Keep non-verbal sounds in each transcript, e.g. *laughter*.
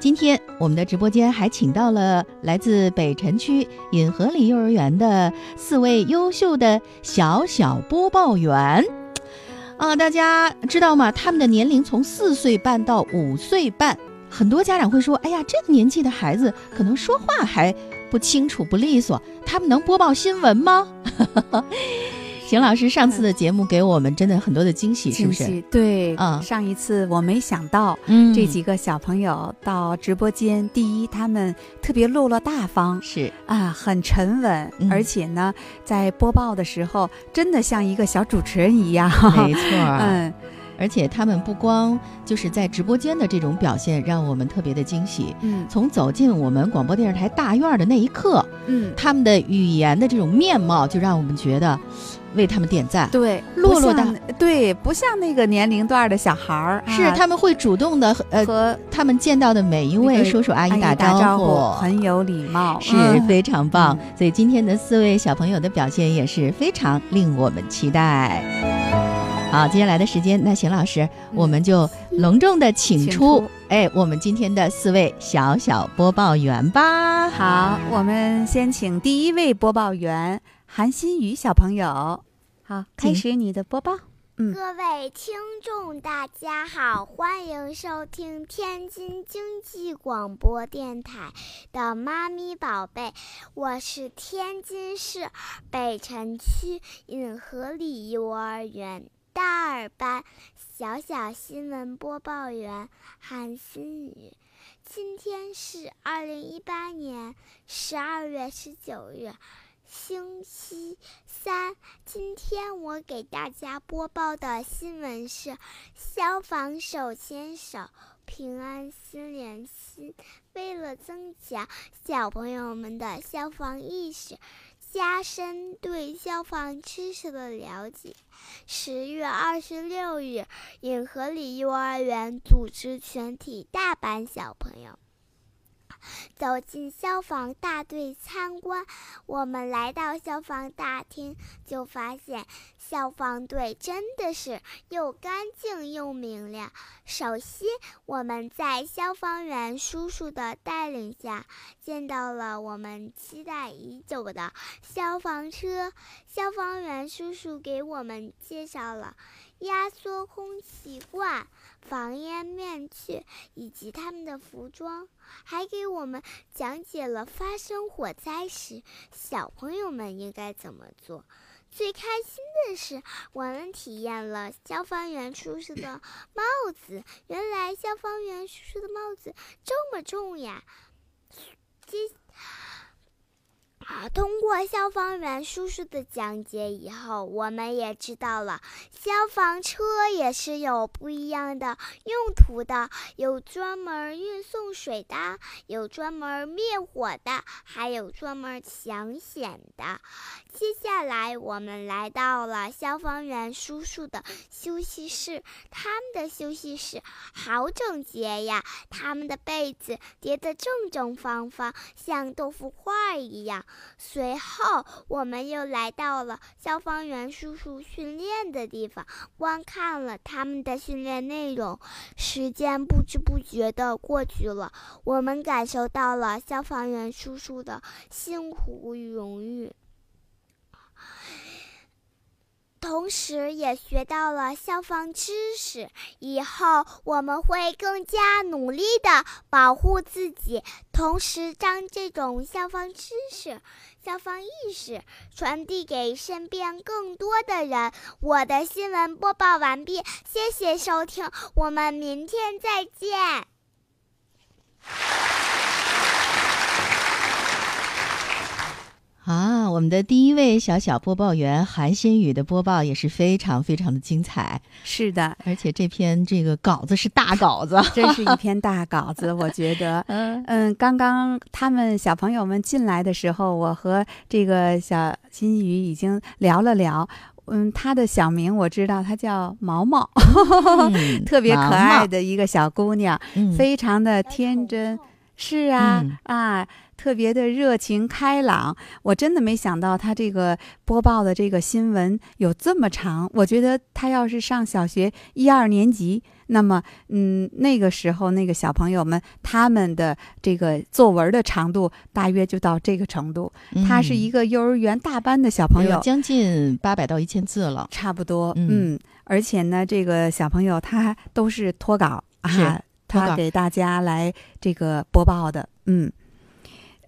今天我们的直播间还请到了来自北辰区引河里幼儿园的四位优秀的小小播报员。啊，大家知道吗？他们的年龄从四岁半到五岁半。很多家长会说：“哎呀，这个年纪的孩子可能说话还不清楚、不利索，他们能播报新闻吗？”邢老师上次的节目给我们真的很多的惊喜，是不是？对，嗯。上一次我没想到，嗯。这几个小朋友到直播间，第一他们特别落落大方是。啊，很沉稳，嗯。而且呢，在播报的时候真的像一个小主持人一样。没错儿，*laughs* 嗯，而且他们不光就是在直播间的这种表现让我们特别的惊喜，嗯。从走进我们广播电视台大院儿的那一刻，嗯，他们的语言的这种面貌就让我们觉得为他们点赞。对，落落的，对，不像那个年龄段的小孩儿，是啊他们会主动的呃，和他们见到的每一位叔叔阿姨打招呼，很有礼貌，是嗯非常棒。嗯所以今天的四位小朋友的表现也是非常令我们期待。好，接下来的时间，那邢老师，我们就隆重的请出哎，我们今天的四位小小播报员吧。好，我们先请第一位播报员韩新宇小朋友。好，开始你的播报。嗯各位听众，大家好，欢迎收听天津经济广播电台的《妈咪宝贝》，我是天津市北辰区尹河里幼儿园大二班小小新闻播报员韩新宇。今天是二零一八年十二月十九日，星期三。今天我给大家播报的新闻是：消防手牵手，平安心连心。为了增强小朋友们的消防意识，加深对消防知识的了解，十月二十六日，银河里幼儿园组织全体大班小朋友。走进消防大队参观，我们来到消防大厅，就发现消防队真的是又干净又明亮。首先，我们在消防员叔叔的带领下，见到了我们期待已久的消防车。消防员叔叔给我们介绍了压缩空气罐、防烟面具以及他们的服装。还给我们讲解了发生火灾时小朋友们应该怎么做。最开心的是，我们体验了消防员叔叔的帽子。原来消防员叔叔的帽子这么重呀！接啊，通过消防员叔叔的讲解以后，我们也知道了消防车也是有不一样的用途的，有专门运送水的，有专门灭火的，还有专门抢险的。接下来，我们来到了消防员叔叔的休息室，他们的休息室好整洁呀，他们的被子叠得正正方方，像豆腐块儿一样。随后，我们又来到了消防员叔叔训练的地方，观看了他们的训练内容。时间不知不觉地过去了，我们感受到了消防员叔叔的辛苦与荣誉。同时也学到了消防知识，以后我们会更加努力的保护自己，同时将这种消防知识、消防意识传递给身边更多的人。我的新闻播报完毕，谢谢收听，我们明天再见。啊，我们的第一位小小播报员韩新宇的播报也是非常非常的精彩，是的，而且这篇这个稿子是大稿子，*laughs* 真是一篇大稿子，我觉得。*laughs* 嗯嗯，刚刚他们小朋友们进来的时候，我和这个小新宇已经聊了聊。嗯，他的小名我知道，他叫毛毛，*laughs* 嗯特别可爱的一个小姑娘，嗯非常的天真。是啊，嗯啊，特别的热情开朗。我真的没想到他这个播报的这个新闻有这么长。我觉得他要是上小学一二年级，那么，嗯，那个时候那个小朋友们他们的这个作文的长度大约就到这个程度。他是一个幼儿园大班的小朋友，将近八百到一千字了，差不多。嗯，而且呢，这个小朋友他都是脱稿啊，他给大家来这个播报的。嗯。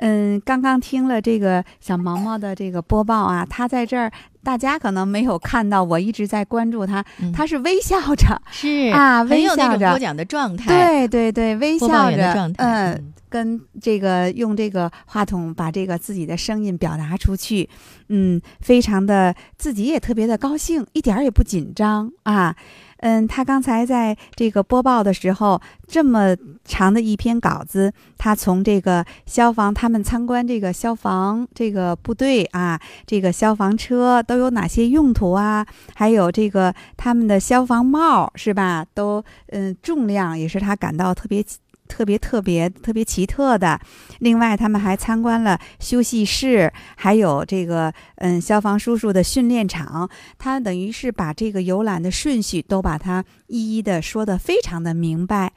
嗯，刚刚听了这个小毛毛的这个播报啊，他在这儿，大家可能没有看到，我一直在关注他，他是微笑着，是啊，微笑着播讲的状态，对对对，微笑着，嗯，跟这个用这个话筒把这个自己的声音表达出去，嗯，非常的自己也特别的高兴，一点儿也不紧张啊。嗯，他刚才在这个播报的时候，这么长的一篇稿子，他从这个消防他们参观这个消防这个部队啊，这个消防车都有哪些用途啊？还有这个他们的消防帽是吧？都嗯，重量也是他感到特别。特别特别特别奇特的，另外他们还参观了休息室，还有这个嗯消防叔叔的训练场。他等于是把这个游览的顺序都把它一一的说的非常的明白，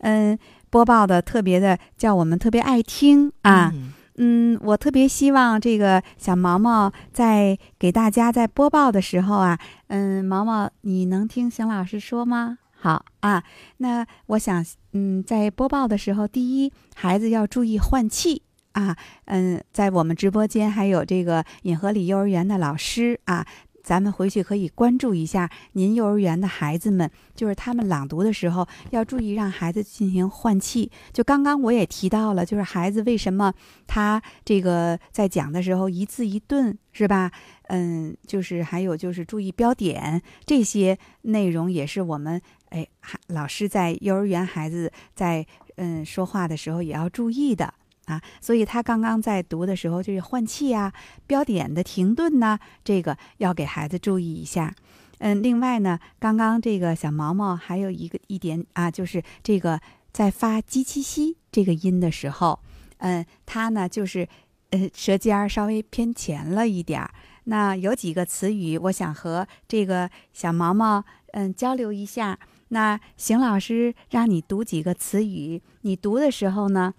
嗯，播报的特别的叫我们特别爱听啊，嗯，我特别希望这个小毛毛在给大家在播报的时候啊，嗯，毛毛你能听邢老师说吗？好啊，那我想，嗯，在播报的时候，第一，孩子要注意换气啊，嗯，在我们直播间还有这个尹和里幼儿园的老师啊，咱们回去可以关注一下您幼儿园的孩子们，就是他们朗读的时候要注意让孩子进行换气。就刚刚我也提到了，就是孩子为什么他这个在讲的时候一字一顿，是吧？嗯，就是还有就是注意标点这些内容，也是我们。哎，老师在幼儿园孩子在嗯说话的时候也要注意的啊，所以他刚刚在读的时候就是换气啊，标点的停顿呢，这个要给孩子注意一下。嗯，另外呢，刚刚这个小毛毛还有一个一点啊，就是这个在发“鸡七西”这个音的时候，嗯，他呢就是呃舌尖儿稍微偏前了一点儿。那有几个词语，我想和这个小毛毛嗯交流一下。那邢老师让你读几个词语，你读的时候呢，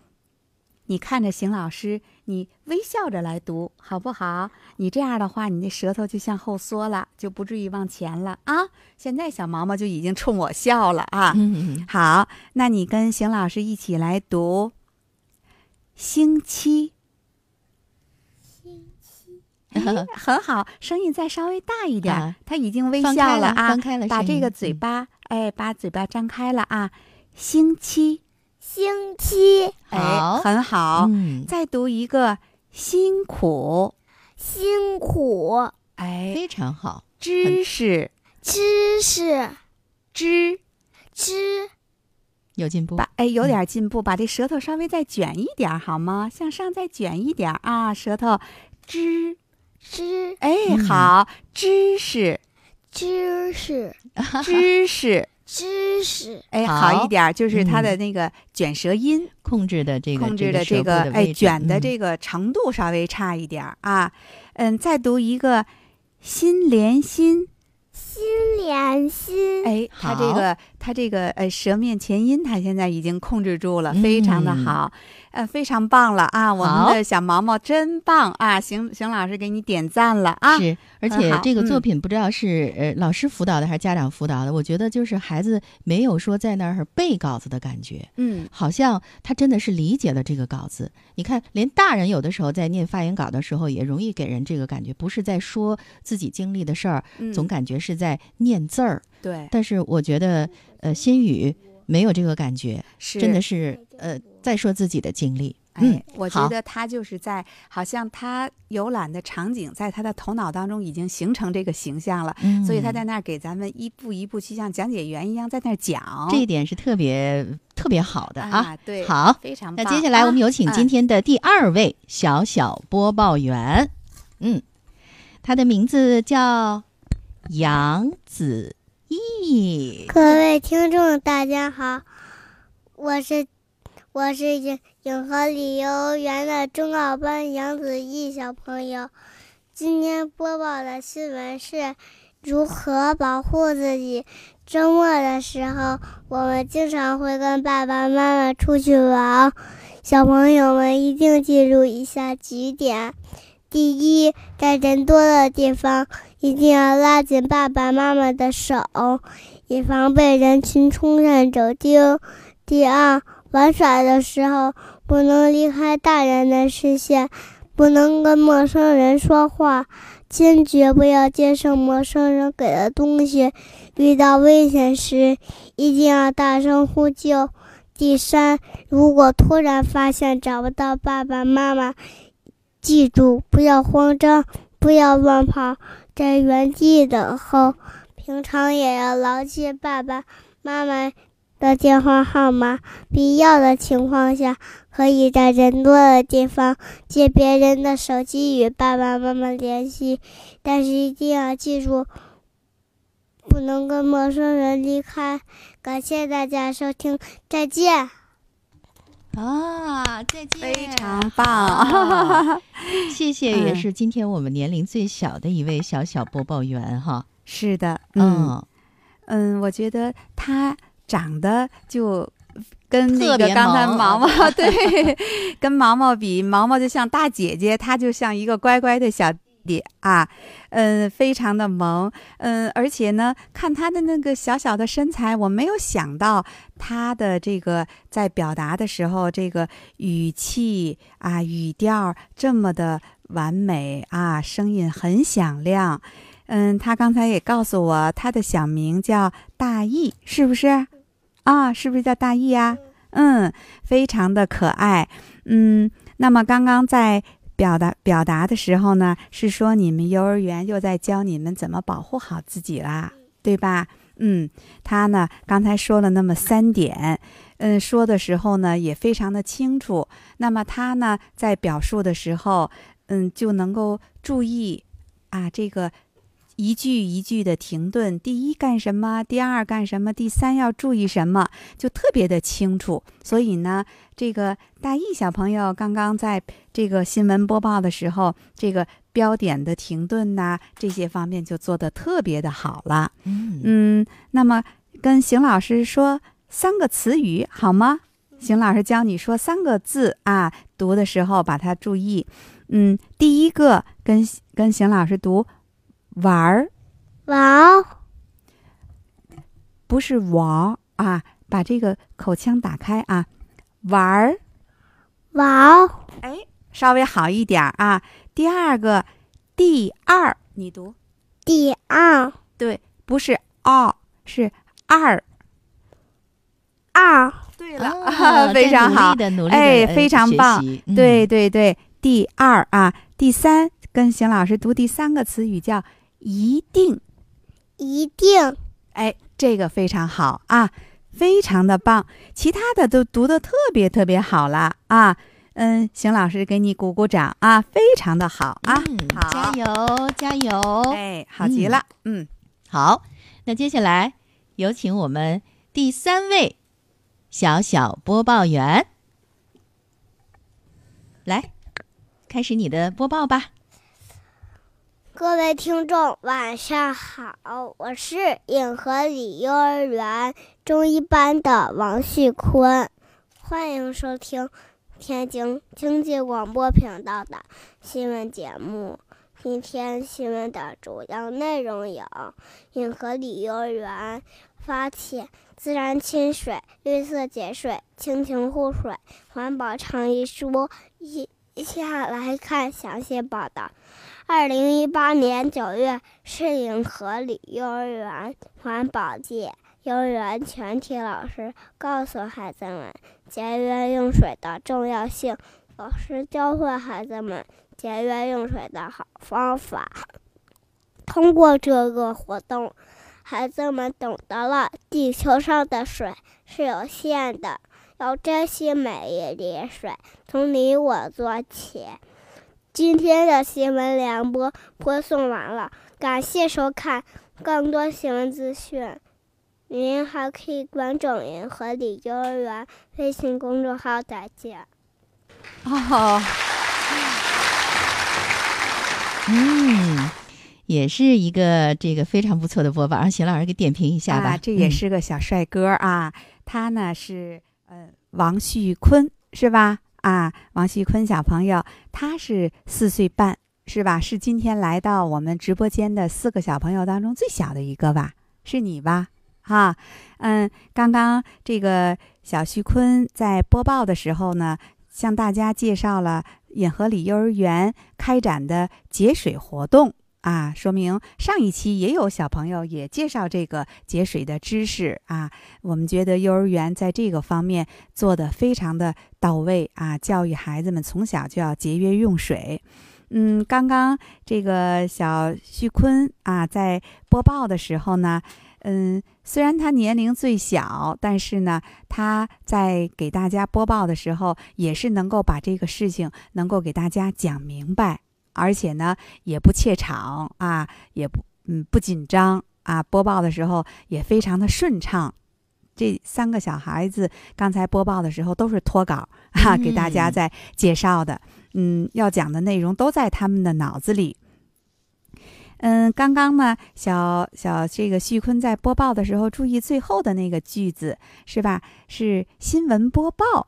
你看着邢老师，你微笑着来读，好不好？你这样的话，你的舌头就向后缩了，就不至于往前了啊。现在小毛毛就已经冲我笑了啊。好，那你跟邢老师一起来读。星期，星期，*laughs* 很好，声音再稍微大一点。他已经微笑了啊，把这个嘴巴。哎，把嘴巴张开了啊！星期，星期，哎，很好。嗯，再读一个辛苦，辛苦，哎，非常好。知识，知识，知，知，有进步。把哎，有点进步。把这舌头稍微再卷一点，好吗？向上再卷一点啊！舌头，知，知，哎，好，知识。知识，知识，知识，哎，好一点，就是它的那个卷舌音控制的这个控制的这个哎卷的这个程度稍微差一点啊。嗯，再读一个心连心，心连心，哎，它这个它这个呃舌面前音，它现在已经控制住了，非常的好。呃，非常棒了啊！我们的小毛毛真棒啊！邢邢老师给你点赞了啊！是，而且这个作品不知道是呃老师辅导的还是家长辅导的，我觉得就是孩子没有说在那儿背稿子的感觉，嗯，好像他真的是理解了这个稿子。你看，连大人有的时候在念发言稿的时候，也容易给人这个感觉，不是在说自己经历的事儿，总感觉是在念字儿。对，但是我觉得，呃，心语没有这个感觉，真的是呃。在说自己的经历，嗯，我觉得他就是在，好像他游览的场景在他的头脑当中已经形成这个形象了，所以他在那儿给咱们一步一步去像讲解员一样在那儿讲，这一点是特别特别好的啊。对，好，非常。那接下来我们有请今天的第二位小小播报员，嗯，他的名字叫杨子毅。各位听众，大家好，我是。我是影影河里幼儿园的中二班杨子毅小朋友，今天播报的新闻是如何保护自己，周末的时候，我们经常会跟爸爸妈妈出去玩。小朋友们一定记住以下几点：第一，在人多的地方，一定要拉紧爸爸妈妈的手，以防被人群冲散走丢；第二，玩耍的时候不能离开大人的视线，不能跟陌生人说话。坚决不要接受陌生人给的东西，遇到危险时一定要大声呼救。第三，如果突然发现找不到爸爸妈妈，记住不要慌张，不要乱跑，在原地等候。平常也要牢记爸爸妈妈的电话号码，必要的情况下。可以在人多的地方借别人的手机与爸爸妈妈联系，但是一定要记住，不能跟陌生人离开。感谢大家收听，再见。啊，再见！非常棒，*laughs* 谢谢，也是今天我们年龄最小的一位小小播报员哈。是的，嗯嗯，我觉得他长得就。跟那个刚才毛毛 *laughs* 对，跟毛毛比，毛毛就像大姐姐，她就像一个乖乖的小啊，嗯，非常的萌，嗯，而且呢，看他的那个小小的身材，我没有想到他的这个在表达的时候，这个语气啊，语调这么的完美啊，声音很响亮，嗯，他刚才也告诉我，他的小名叫大义，是不是？啊，是不是叫大义呀？嗯，非常的可爱。嗯，那么刚刚在表达表达的时候呢，是说你们幼儿园又在教你们怎么保护好自己啦，对吧？嗯，他呢刚才说了那么三点，嗯，说的时候呢也非常的清楚。那么他呢在表述的时候，嗯，就能够注意啊这个。一句一句的停顿，第一干什么？第二干什么？第三要注意什么？就特别的清楚。所以呢，这个大意小朋友刚刚在这个新闻播报的时候，这个标点的停顿呐，这些方面就做的特别的好了。嗯嗯，那么跟邢老师说三个词语好吗？邢老师教你说三个字啊，读的时候把它注意。嗯，第一个跟跟邢老师读。玩儿，玩儿，不是玩儿啊！把这个口腔打开啊！玩儿，玩儿，哎，稍微好一点啊！第二个，第二，你读，第二，对，不是二，是二，二，对了，*laughs* 非常好，哎，非常棒，对对对，第二啊，第三，跟邢老师读第三个词语叫。一定，一定，哎，这个非常好啊，非常的棒，其他的都读的特别特别好了啊，嗯，邢老师给你鼓鼓掌啊，非常的好啊，嗯好，加油加油，哎，好极了，嗯，好，那接下来有请我们第三位小小播报员。来开始你的播报吧。各位听众，晚上好！我是颖河里幼儿园中一班的王旭坤，欢迎收听天津经济广播频道的新闻节目。今天新闻的主要内容有：颖河里幼儿园发起自然亲水、绿色节水、亲情护水、环保倡议书。一一下来看详细报道。二零一八年九月，是银河里幼儿园环保季。幼儿园全体老师告诉孩子们节约用水的重要性，老师教会孩子们节约用水的好方法。通过这个活动，孩子们懂得了地球上的水是有限的，要珍惜每一滴水，从你我做起。今天的新闻联播播送完了，感谢收看。更多新闻资讯，您还可以关注“银河里幼儿园”微信公众号。再见。哦，嗯，也是一个这个非常不错的播报，让邢老师给点评一下吧。这也是个小帅哥啊，他呢是呃王旭坤是吧？啊，王旭坤小朋友，他是四岁半是吧？是今天来到我们直播间的四个小朋友当中最小的一个吧？是你吧？哈，嗯，刚刚这个小旭坤在播报的时候呢，向大家介绍了引河里幼儿园开展的节水活动。啊，说明上一期也有小朋友也介绍这个节水的知识啊。我们觉得幼儿园在这个方面做的非常的到位啊，教育孩子们从小就要节约用水。嗯，刚刚这个小旭坤啊，在播报的时候呢，嗯，虽然他年龄最小，但是呢，他在给大家播报的时候，也是能够把这个事情能够给大家讲明白。而且呢，也不怯场啊，也不嗯不紧张啊，播报的时候也非常的顺畅。这三个小孩子刚才播报的时候都是脱稿哈，给大家在介绍的，嗯，要讲的内容都在他们的脑子里。嗯，刚刚呢，小小这个旭坤在播报的时候，注意最后的那个句子是吧？是新闻播报，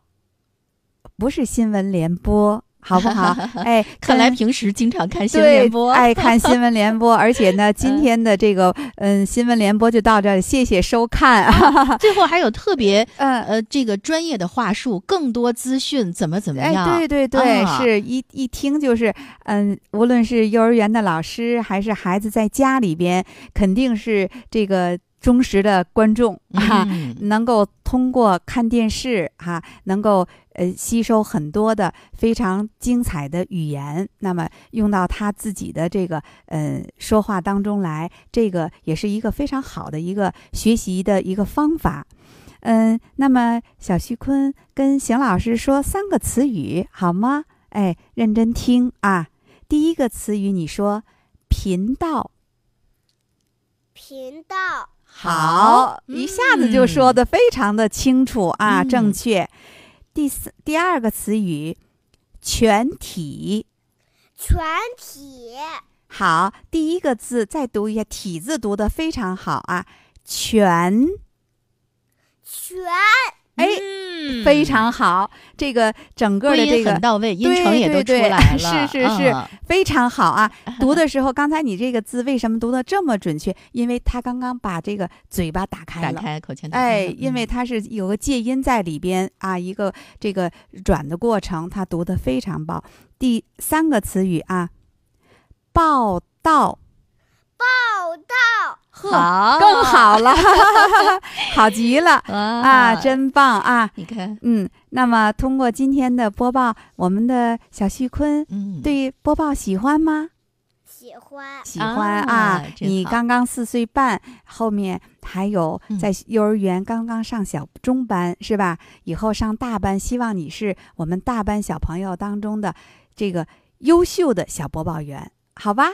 不是新闻联播。好不好？*laughs* 哎，看来平时经常看新闻联播，爱看新闻联播。*laughs* 而且呢，今天的这个嗯新闻联播就到这里，谢谢收看。啊最后还有特别 *laughs* 呃呃这个专业的话术，更多资讯怎么怎么样？对对对，是一一听就是嗯，无论是幼儿园的老师还是孩子在家里边，肯定是这个。忠实的观众哈，能够通过看电视哈，能够呃吸收很多的非常精彩的语言，那么用到他自己的这个呃说话当中来，这个也是一个非常好的一个学习的一个方法。嗯，那么小徐坤跟邢老师说三个词语好吗？哎，认真听啊。第一个词语你说频道，频道。好，一下子就说的非常的清楚啊，正确。第四，第二个词语，全体，全体。好，第一个字再读一下，体字读的非常好啊，全，全。哎，非常好，这个整个的这个很到位，音程也都出来了，是是是，非常好啊！*laughs* 读的时候，刚才你这个字为什么读的这么准确？因为他刚刚把这个嘴巴打开了，打开口腔，哎，因为它是有个介音在里边啊，一个这个转的过程，他读的非常棒。第三个词语啊，报道。报道好，更好了，*laughs* 好极了啊！真棒啊！你看，嗯，那么通过今天的播报，我们的小旭坤，嗯，对播报喜欢吗？喜欢，喜欢啊！你刚刚四岁半，后面还有在幼儿园刚刚上小中班是吧？以后上大班，希望你是我们大班小朋友当中的这个优秀的小播报员，好吧？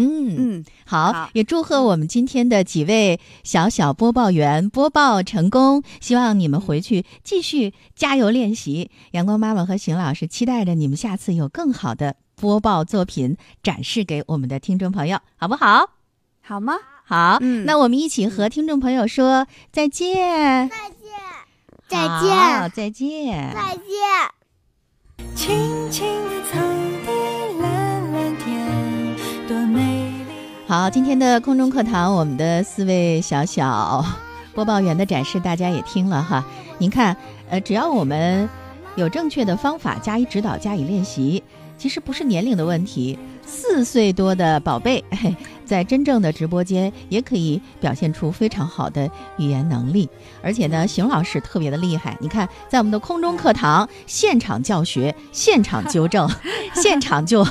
嗯嗯，好，也祝贺我们今天的几位小小播报员播报成功。希望你们回去继续加油练习。阳光妈妈和邢老师期待着你们下次有更好的播报作品展示给我们的听众朋友，好不好？好吗？好，那我们一起和听众朋友说再见，再见，再见，再见，再见。轻轻好，今天的空中课堂，我们的四位小小播报员的展示，大家也听了哈。您看，呃，只要我们有正确的方法加以指导、加以练习，其实不是年龄的问题。四岁多的宝贝，*laughs* 在真正的直播间也可以表现出非常好的语言能力，而且呢，邢老师特别的厉害。你看，在我们的空中课堂现场教学、现场纠正、*laughs* 现场就，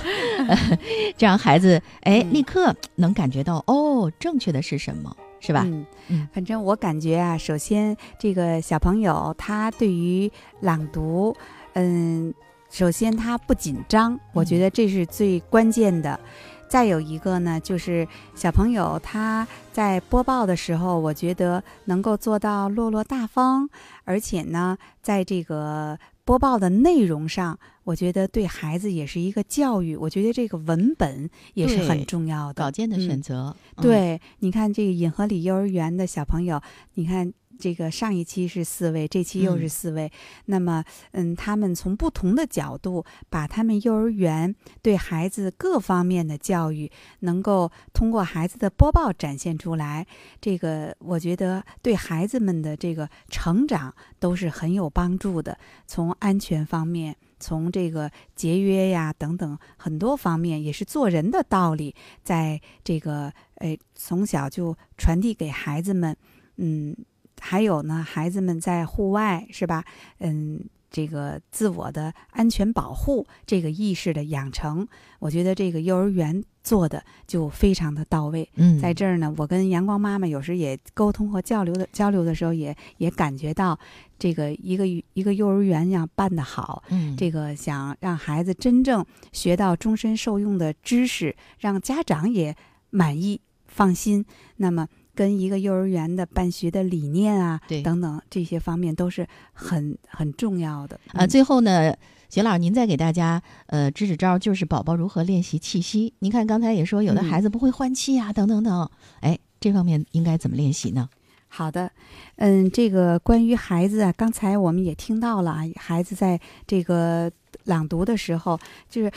*laughs* 这样孩子哎，立刻能感觉到哦，正确的是什么，是吧？嗯，反正我感觉啊，首先这个小朋友他对于朗读，嗯。首先，他不紧张，我觉得这是最关键的。再有一个呢，就是小朋友他在播报的时候，我觉得能够做到落落大方，而且呢，在这个。播报的内容上，我觉得对孩子也是一个教育。我觉得这个文本也是很重要的。稿件的选择，对，你看这个银河里幼儿园的小朋友，你看。这个上一期是四位，这期又是四位。那么，嗯，他们从不同的角度，把他们幼儿园对孩子各方面的教育，能够通过孩子的播报展现出来。这个，我觉得对孩子们的这个成长都是很有帮助的。从安全方面，从这个节约呀等等很多方面，也是做人的道理，在这个诶从小就传递给孩子们，嗯。还有呢，孩子们在户外是吧？嗯，这个自我的安全保护这个意识的养成，我觉得这个幼儿园做的就非常的到位。嗯，在这儿呢，我跟阳光妈妈有时也沟通和交流的交流的时候，也也感觉到这个一个一个幼儿园要办得好，嗯，这个想让孩子真正学到终身受用的知识，让家长也满意放心，那么。跟一个幼儿园的办学的理念啊，对等等这些方面都是很很重要的啊。最后呢，邢老师您再给大家呃支支招，就是宝宝如何练习气息。您看刚才也说有的孩子不会换气啊，等等等，哎，这方面应该怎么练习呢？好的，嗯，这个关于孩子啊，刚才我们也听到了啊，孩子在这个朗读的时候，就是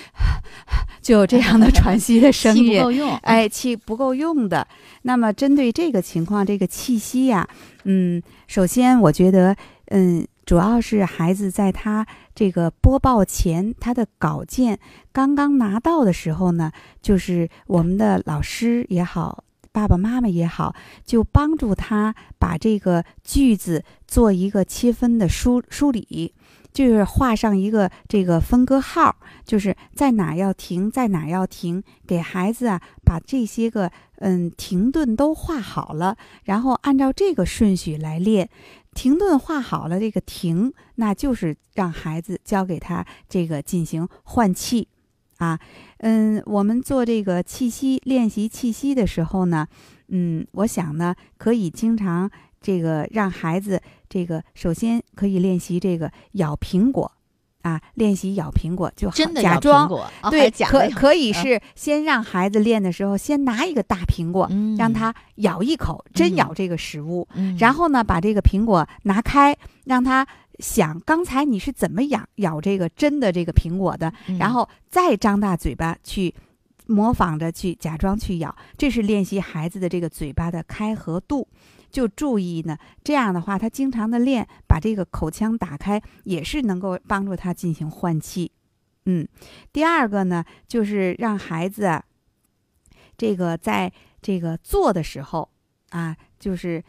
*laughs* 就有这样的喘息的声音，气不够用，哎，气不够用的。那么针对这个情况，这个气息呀，嗯，首先我觉得，嗯，主要是孩子在他这个播报前，他的稿件刚刚拿到的时候呢，就是我们的老师也好。爸爸妈妈也好，就帮助他把这个句子做一个切分的梳梳理，就是画上一个这个分割号，就是在哪要停，在哪要停，给孩子啊把这些个嗯停顿都画好了，然后按照这个顺序来练。停顿画好了，这个停，那就是让孩子交给他这个进行换气。啊，嗯，我们做这个气息练习气息的时候呢，嗯，我想呢，可以经常这个让孩子这个首先可以练习这个咬苹果，啊，练习咬苹果就好，假装对，可可以是先让孩子练的时候，先拿一个大苹果，让他咬一口，真咬这个食物，然后呢，把这个苹果拿开，让他。想刚才你是怎么咬咬这个真的这个苹果的，然后再张大嘴巴去模仿着去假装去咬，这是练习孩子的这个嘴巴的开合度。就注意呢，这样的话他经常的练，把这个口腔打开，也是能够帮助他进行换气。嗯，第二个呢，就是让孩子这个在这个做的时候啊，就是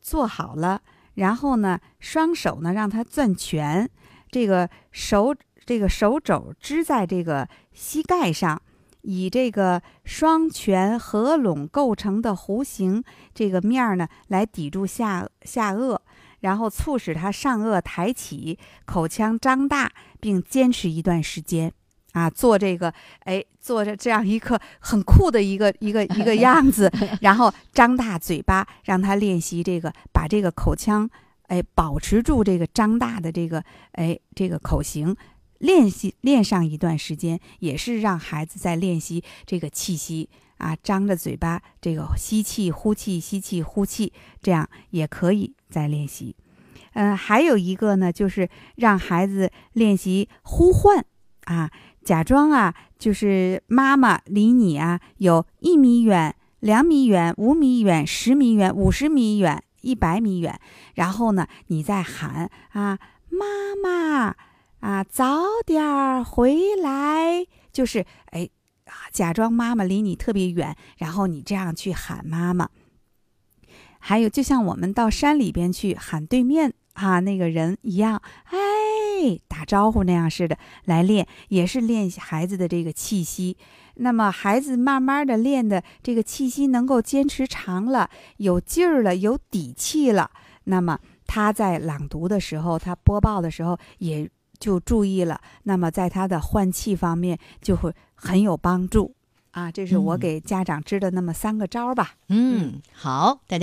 做好了。然后呢，双手呢让他攥拳，这个手这个手肘支在这个膝盖上，以这个双拳合拢构成的弧形这个面儿呢来抵住下下颚，然后促使他上颚抬起，口腔张大，并坚持一段时间。啊，做这个，哎，做着这样一个很酷的一个一个一个样子，*laughs* 然后张大嘴巴，让他练习这个，把这个口腔，哎，保持住这个张大的这个，哎，这个口型，练习练上一段时间，也是让孩子在练习这个气息啊，张着嘴巴，这个吸气、呼气、吸气、呼气，这样也可以再练习。嗯，还有一个呢，就是让孩子练习呼唤啊。假装啊，就是妈妈离你啊有一米远、两米远、五米远、十米远、五十米远、一百米远，然后呢，你再喊啊，妈妈啊，早点儿回来，就是哎，假装妈妈离你特别远，然后你这样去喊妈妈。还有，就像我们到山里边去喊对面啊那个人一样，哎。打招呼那样似的来练，也是练习孩子的这个气息。那么孩子慢慢的练的这个气息能够坚持长了，有劲儿了，有底气了。那么他在朗读的时候，他播报的时候也就注意了。那么在他的换气方面就会很有帮助啊。这是我给家长支的那么三个招吧。嗯，好，大家。